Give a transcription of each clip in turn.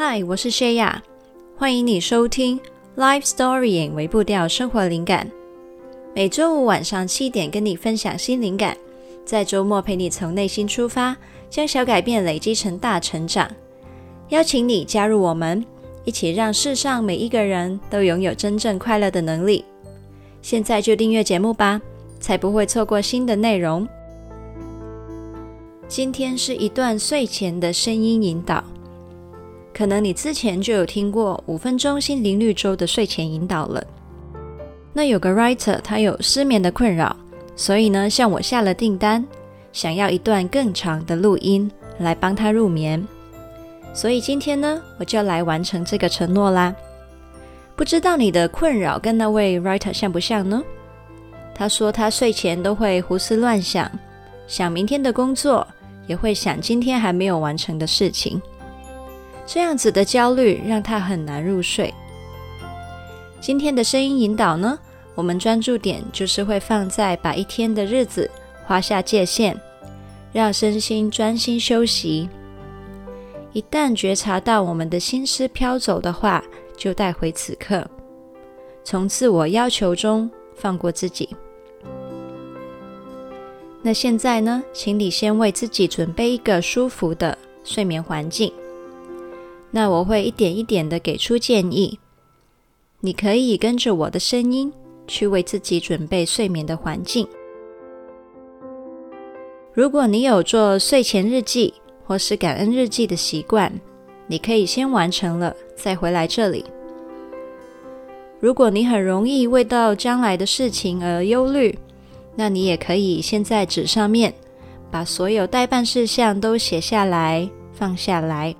嗨，我是谢雅，欢迎你收听 Life Storying 微步调生活灵感。每周五晚上七点跟你分享新灵感，在周末陪你从内心出发，将小改变累积成大成长。邀请你加入我们，一起让世上每一个人都拥有真正快乐的能力。现在就订阅节目吧，才不会错过新的内容。今天是一段睡前的声音引导。可能你之前就有听过五分钟心灵绿洲的睡前引导了。那有个 writer，他有失眠的困扰，所以呢，向我下了订单，想要一段更长的录音来帮他入眠。所以今天呢，我就来完成这个承诺啦。不知道你的困扰跟那位 writer 像不像呢？他说他睡前都会胡思乱想，想明天的工作，也会想今天还没有完成的事情。这样子的焦虑让他很难入睡。今天的声音引导呢，我们专注点就是会放在把一天的日子划下界限，让身心专心休息。一旦觉察到我们的心思飘走的话，就带回此刻，从自我要求中放过自己。那现在呢，请你先为自己准备一个舒服的睡眠环境。那我会一点一点的给出建议，你可以跟着我的声音去为自己准备睡眠的环境。如果你有做睡前日记或是感恩日记的习惯，你可以先完成了再回来这里。如果你很容易为到将来的事情而忧虑，那你也可以先在纸上面把所有待办事项都写下来，放下来。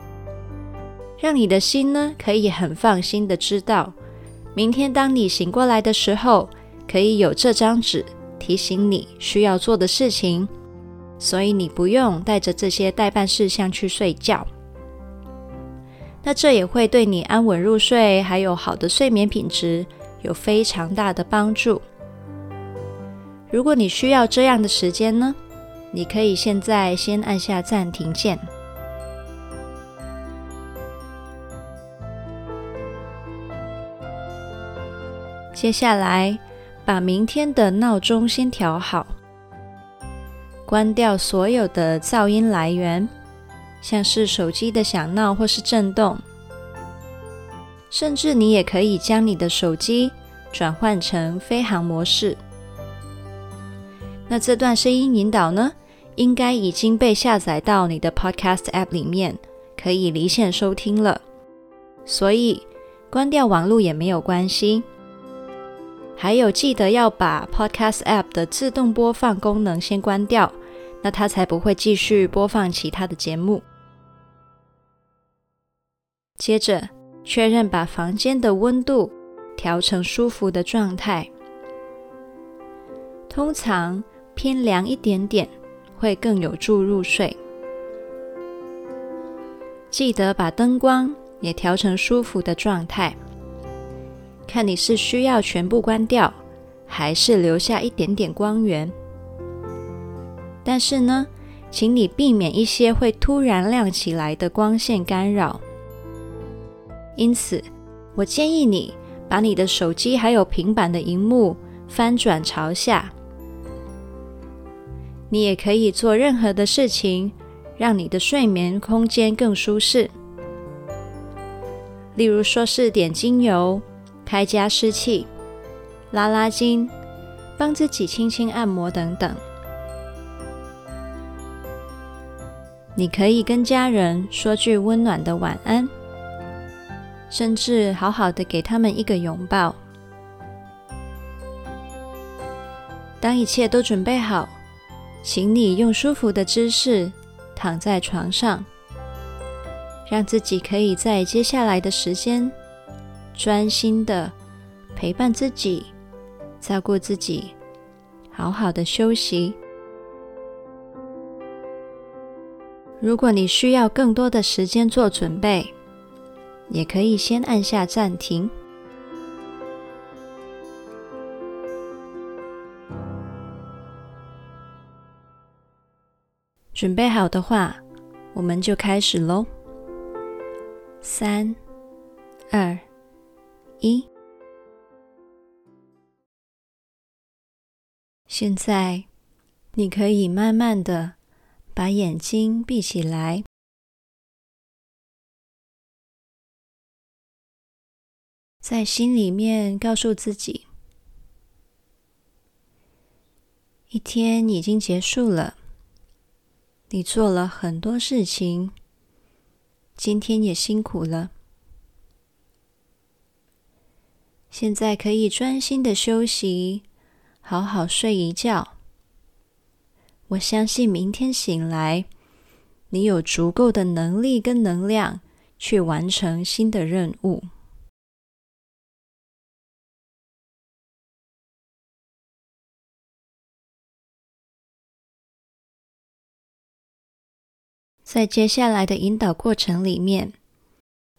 让你的心呢，可以很放心的知道，明天当你醒过来的时候，可以有这张纸提醒你需要做的事情，所以你不用带着这些待办事项去睡觉。那这也会对你安稳入睡，还有好的睡眠品质有非常大的帮助。如果你需要这样的时间呢，你可以现在先按下暂停键。接下来，把明天的闹钟先调好，关掉所有的噪音来源，像是手机的响闹或是震动，甚至你也可以将你的手机转换成飞行模式。那这段声音引导呢，应该已经被下载到你的 Podcast App 里面，可以离线收听了。所以，关掉网络也没有关系。还有，记得要把 Podcast App 的自动播放功能先关掉，那它才不会继续播放其他的节目。接着，确认把房间的温度调成舒服的状态，通常偏凉一点点会更有助入睡。记得把灯光也调成舒服的状态。看你是需要全部关掉，还是留下一点点光源。但是呢，请你避免一些会突然亮起来的光线干扰。因此，我建议你把你的手机还有平板的荧幕翻转朝下。你也可以做任何的事情，让你的睡眠空间更舒适。例如说是点精油。开加湿器、拉拉筋、帮自己轻轻按摩等等。你可以跟家人说句温暖的晚安，甚至好好的给他们一个拥抱。当一切都准备好，请你用舒服的姿势躺在床上，让自己可以在接下来的时间。专心的陪伴自己，照顾自己，好好的休息。如果你需要更多的时间做准备，也可以先按下暂停。准备好的话，我们就开始喽。三、二、一。现在，你可以慢慢的把眼睛闭起来，在心里面告诉自己：一天已经结束了，你做了很多事情，今天也辛苦了，现在可以专心的休息。好好睡一觉。我相信明天醒来，你有足够的能力跟能量去完成新的任务。在接下来的引导过程里面，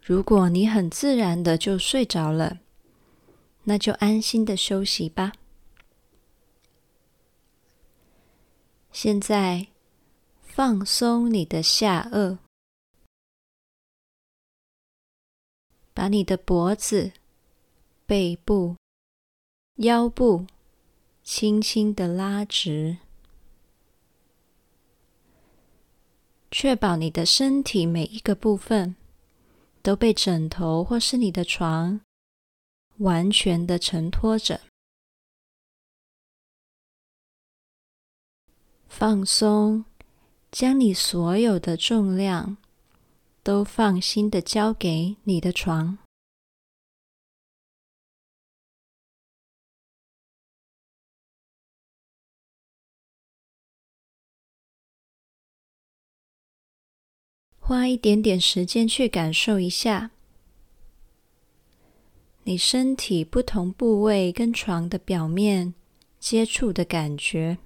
如果你很自然的就睡着了，那就安心的休息吧。现在放松你的下颚，把你的脖子、背部、腰部轻轻的拉直，确保你的身体每一个部分都被枕头或是你的床完全的承托着。放松，将你所有的重量都放心的交给你的床。花一点点时间去感受一下，你身体不同部位跟床的表面接触的感觉。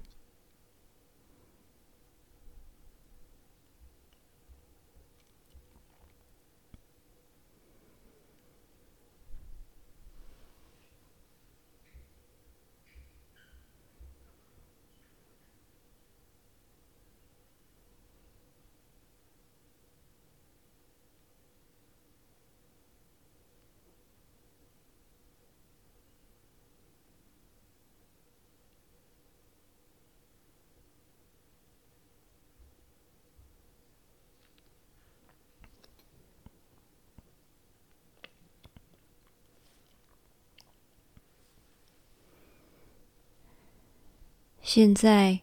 现在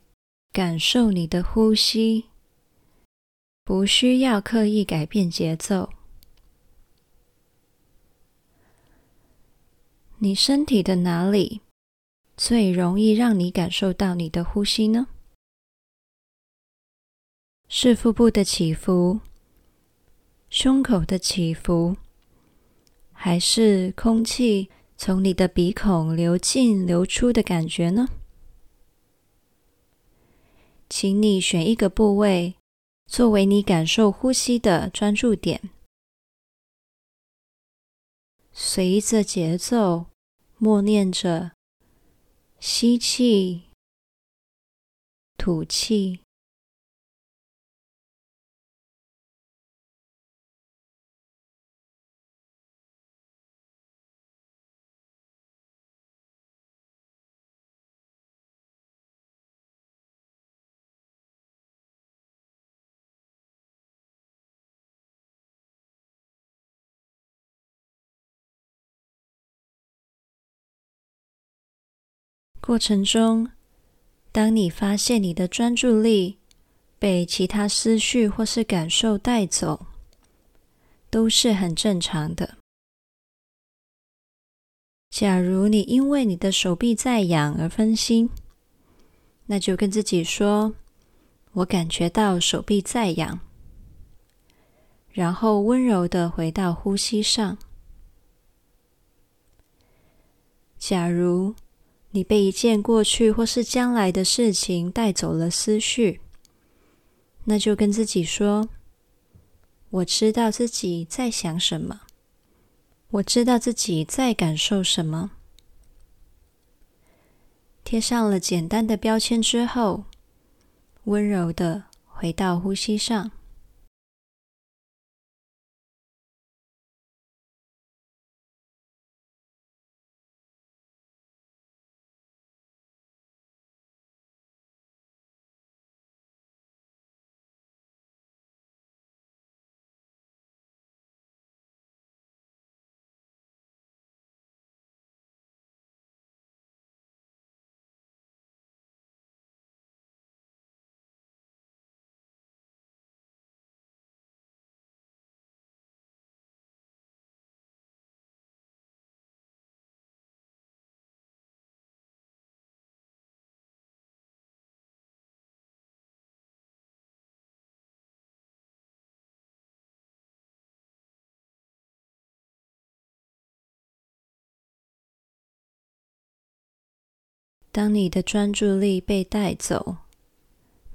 感受你的呼吸，不需要刻意改变节奏。你身体的哪里最容易让你感受到你的呼吸呢？是腹部的起伏，胸口的起伏，还是空气从你的鼻孔流进流出的感觉呢？请你选一个部位作为你感受呼吸的专注点，随着节奏默念着吸气、吐气。过程中，当你发现你的专注力被其他思绪或是感受带走，都是很正常的。假如你因为你的手臂在痒而分心，那就跟自己说：“我感觉到手臂在痒。”然后温柔的回到呼吸上。假如你被一件过去或是将来的事情带走了思绪，那就跟自己说：“我知道自己在想什么，我知道自己在感受什么。”贴上了简单的标签之后，温柔的回到呼吸上。当你的专注力被带走，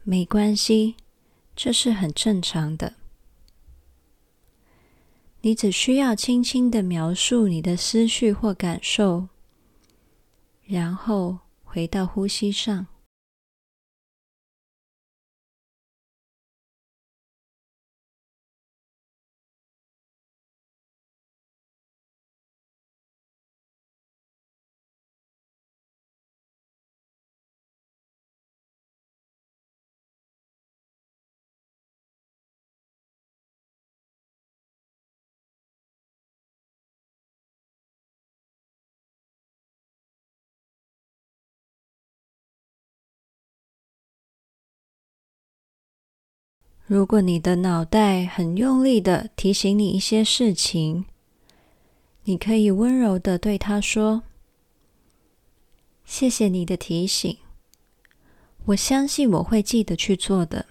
没关系，这是很正常的。你只需要轻轻的描述你的思绪或感受，然后回到呼吸上。如果你的脑袋很用力的提醒你一些事情，你可以温柔的对他说：“谢谢你的提醒，我相信我会记得去做的。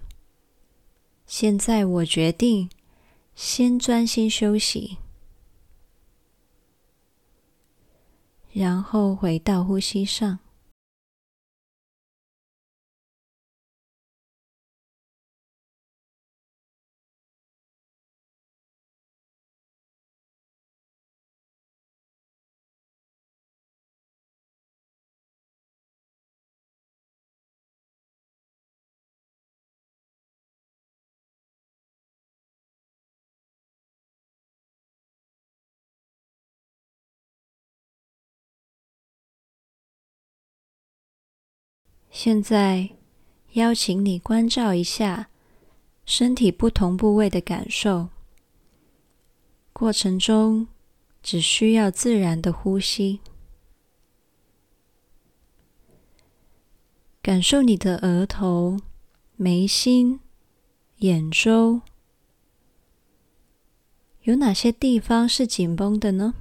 现在我决定先专心休息，然后回到呼吸上。”现在，邀请你关照一下身体不同部位的感受。过程中只需要自然的呼吸，感受你的额头、眉心、眼周，有哪些地方是紧绷的呢？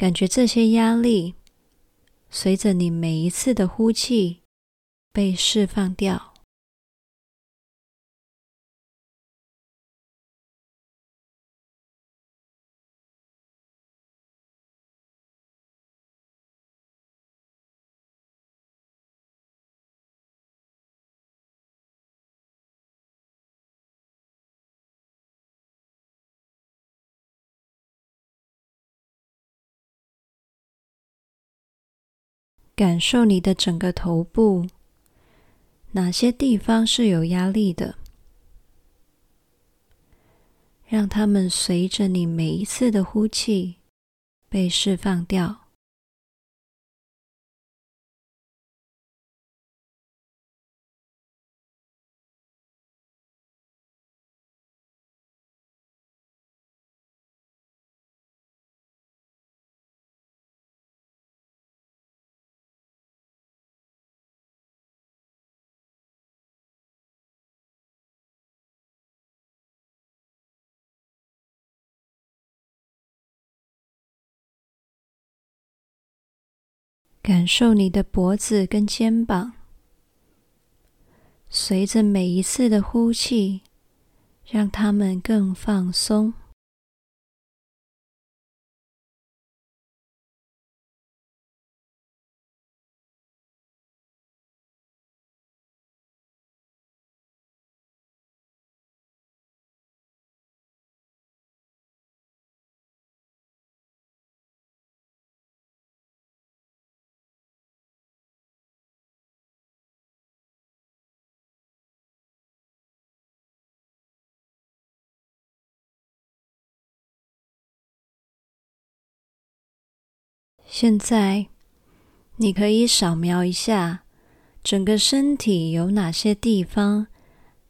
感觉这些压力随着你每一次的呼气被释放掉。感受你的整个头部，哪些地方是有压力的？让它们随着你每一次的呼气被释放掉。感受你的脖子跟肩膀，随着每一次的呼气，让它们更放松。现在，你可以扫描一下整个身体有哪些地方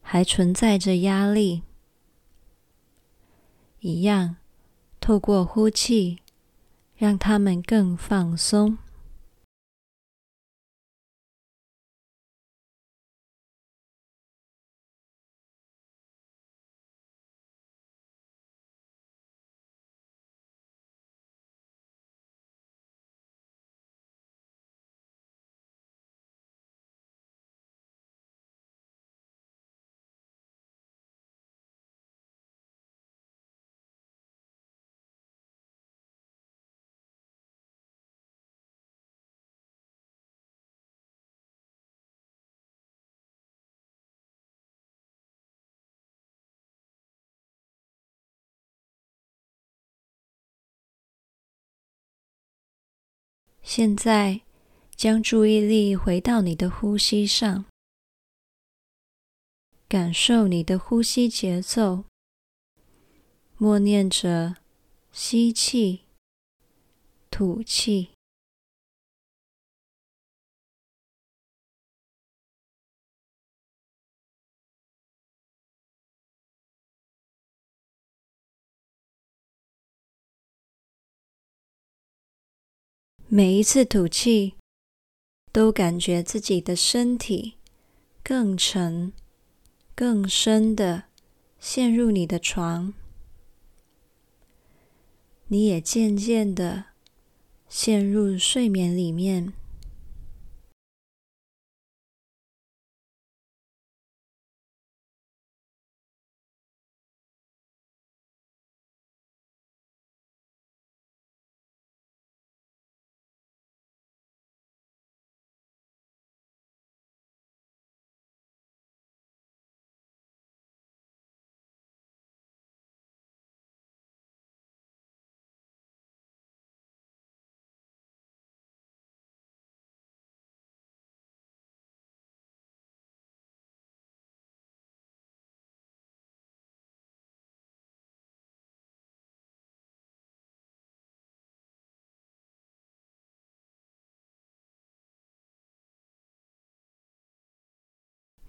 还存在着压力。一样，透过呼气，让他们更放松。现在，将注意力回到你的呼吸上，感受你的呼吸节奏，默念着吸气、吐气。每一次吐气，都感觉自己的身体更沉、更深的陷入你的床，你也渐渐的陷入睡眠里面。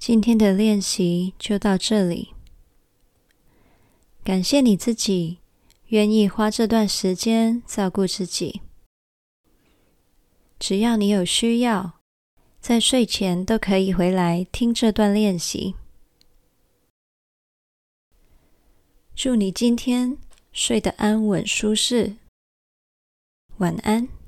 今天的练习就到这里。感谢你自己愿意花这段时间照顾自己。只要你有需要，在睡前都可以回来听这段练习。祝你今天睡得安稳舒适。晚安。